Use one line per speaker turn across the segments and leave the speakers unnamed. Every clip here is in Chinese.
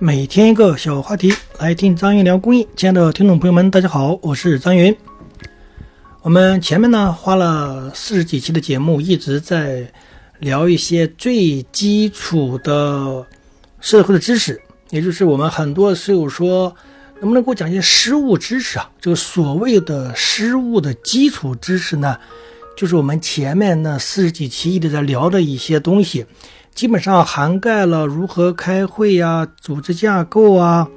每天一个小话题，来听张云聊公益。亲爱的听众朋友们，大家好，我是张云。我们前面呢花了四十几期的节目，一直在聊一些最基础的社会的知识，也就是我们很多室友说，能不能给我讲一些失物知识啊？这个所谓的失物的基础知识呢，就是我们前面那四十几期一直在聊的一些东西。基本上涵盖了如何开会呀、组织架构啊、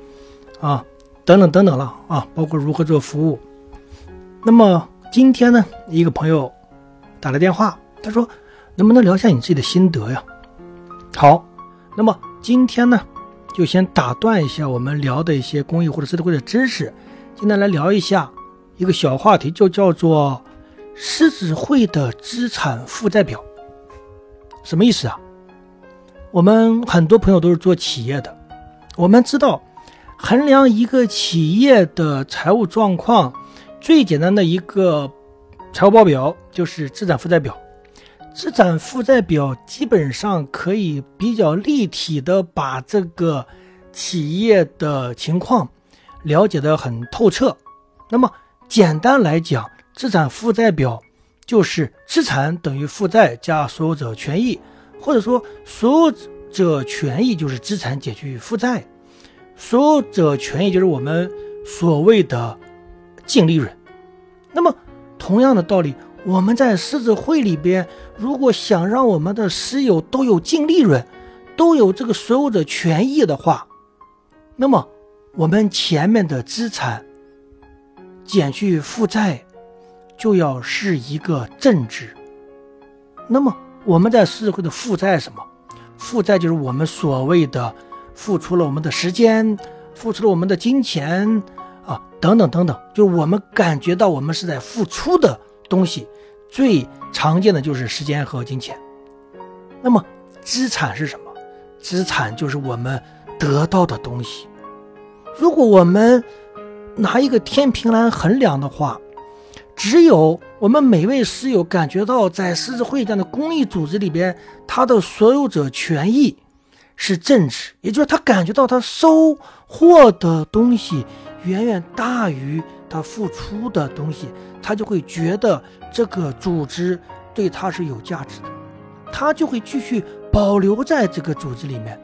啊等等等等了啊，包括如何做服务。那么今天呢，一个朋友打来电话，他说：“能不能聊一下你自己的心得呀？”好，那么今天呢，就先打断一下我们聊的一些公益或者社会的知识，今天来聊一下一个小话题，就叫做狮子会的资产负债表，什么意思啊？我们很多朋友都是做企业的，我们知道，衡量一个企业的财务状况，最简单的一个财务报表就是资产负债表。资产负债表基本上可以比较立体的把这个企业的情况了解的很透彻。那么简单来讲，资产负债表就是资产等于负债加所有者权益。或者说，所有者权益就是资产减去负债，所有者权益就是我们所谓的净利润。那么，同样的道理，我们在狮子会里边，如果想让我们的私有都有净利润，都有这个所有者权益的话，那么我们前面的资产减去负债就要是一个正值。那么。我们在社会的负债什么？负债就是我们所谓的付出了我们的时间，付出了我们的金钱啊，等等等等，就是我们感觉到我们是在付出的东西，最常见的就是时间和金钱。那么资产是什么？资产就是我们得到的东西。如果我们拿一个天平来衡量的话，只有我们每位师友感觉到，在狮子会这样的公益组织里边，他的所有者权益是正值，也就是他感觉到他收获的东西远远大于他付出的东西，他就会觉得这个组织对他是有价值的，他就会继续保留在这个组织里面。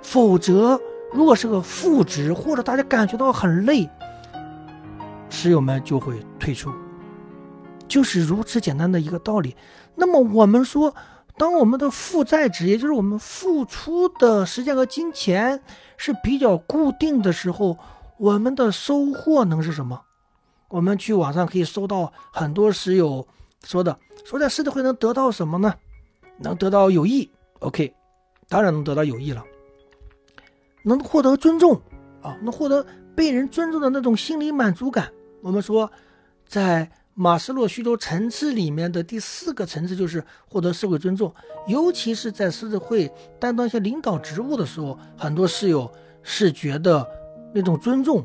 否则，如果是个负值，或者大家感觉到很累，师友们就会退出。就是如此简单的一个道理。那么我们说，当我们的负债值，也就是我们付出的时间和金钱是比较固定的时候，我们的收获能是什么？我们去网上可以搜到很多室友说的，说在狮子会能得到什么呢？能得到友谊，OK，当然能得到友谊了，能获得尊重啊，能获得被人尊重的那种心理满足感。我们说，在马斯洛需求层次里面的第四个层次就是获得社会尊重，尤其是在狮子会担当一些领导职务的时候，很多室友是觉得那种尊重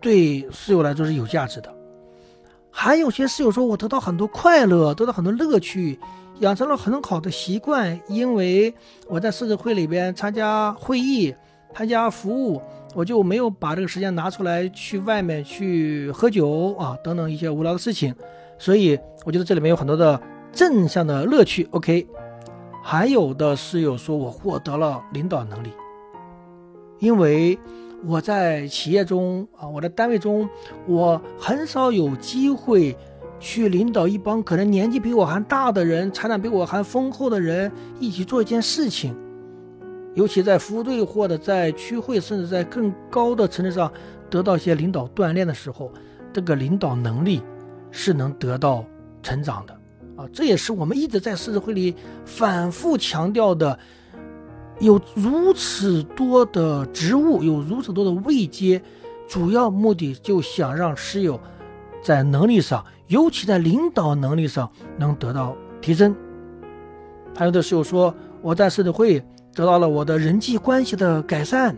对室友来说是有价值的。还有些室友说，我得到很多快乐，得到很多乐趣，养成了很好的习惯，因为我在狮子会里边参加会议、参加服务。我就没有把这个时间拿出来去外面去喝酒啊，等等一些无聊的事情，所以我觉得这里面有很多的正向的乐趣。OK，还有的室友说我获得了领导能力，因为我在企业中啊，我的单位中，我很少有机会去领导一帮可能年纪比我还大的人，财产比我还丰厚的人一起做一件事情。尤其在服务队或者在区会，甚至在更高的层次上得到一些领导锻炼的时候，这个领导能力是能得到成长的啊！这也是我们一直在狮子会里反复强调的。有如此多的职务，有如此多的位阶，主要目的就想让师友在能力上，尤其在领导能力上能得到提升。还有的师友说，我在狮子会。得到了我的人际关系的改善，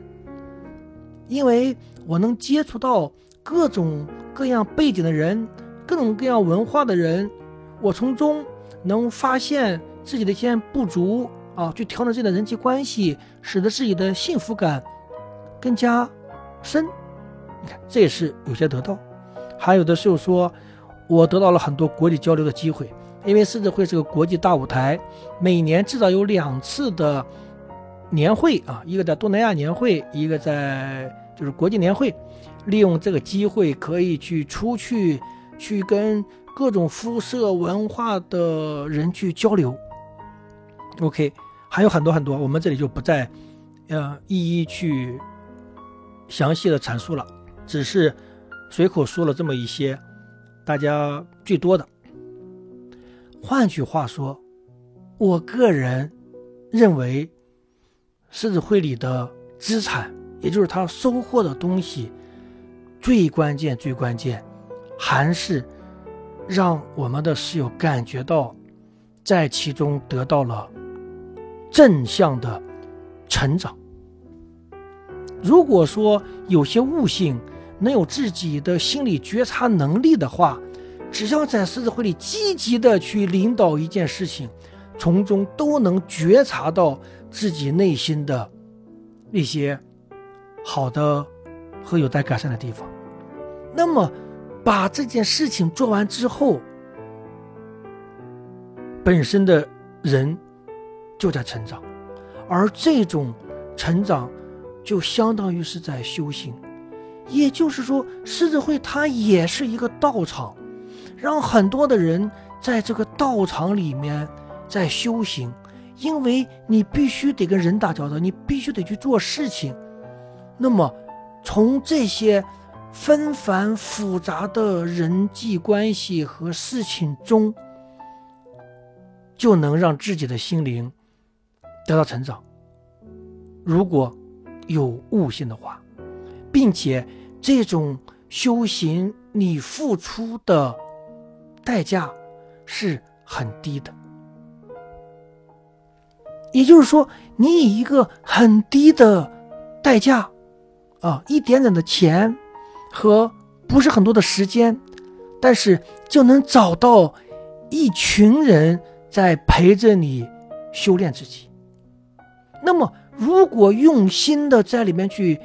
因为我能接触到各种各样背景的人，各种各样文化的人，我从中能发现自己的一些不足啊，去调整自己的人际关系，使得自己的幸福感更加深。你看，这也是有些得到。还有的时候说，我得到了很多国际交流的机会，因为狮子会是个国际大舞台，每年至少有两次的年会啊，一个在东南亚年会，一个在就是国际年会，利用这个机会可以去出去，去跟各种肤色文化的人去交流。OK，还有很多很多，我们这里就不再呃一一去详细的阐述了，只是。随口说了这么一些，大家最多的。换句话说，我个人认为，狮子会里的资产，也就是他收获的东西，最关键、最关键，还是让我们的室友感觉到，在其中得到了正向的成长。如果说有些悟性，能有自己的心理觉察能力的话，只要在狮子会里积极的去领导一件事情，从中都能觉察到自己内心的一些好的和有待改善的地方。那么，把这件事情做完之后，本身的人就在成长，而这种成长就相当于是在修行。也就是说，狮子会它也是一个道场，让很多的人在这个道场里面在修行，因为你必须得跟人打交道，你必须得去做事情。那么，从这些纷繁复杂的人际关系和事情中，就能让自己的心灵得到成长。如果有悟性的话。并且，这种修行你付出的代价是很低的。也就是说，你以一个很低的代价，啊，一点点的钱和不是很多的时间，但是就能找到一群人在陪着你修炼自己。那么，如果用心的在里面去。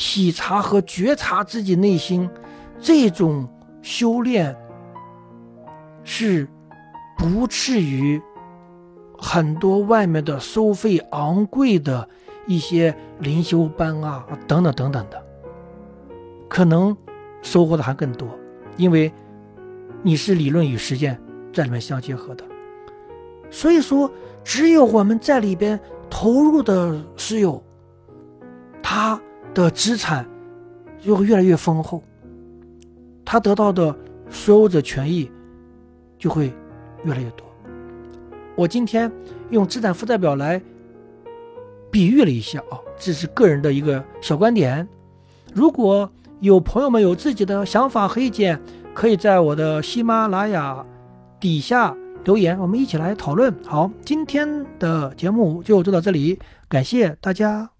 体察和觉察自己内心，这种修炼是不至于很多外面的收费昂贵的一些灵修班啊等等等等的，可能收获的还更多，因为你是理论与实践在里面相结合的。所以说，只有我们在里边投入的是有他。的资产就会越来越丰厚，他得到的所有者权益就会越来越多。我今天用资产负债表来比喻了一下啊，这是个人的一个小观点。如果有朋友们有自己的想法和意见，可以在我的喜马拉雅底下留言，我们一起来讨论。好，今天的节目就做到这里，感谢大家。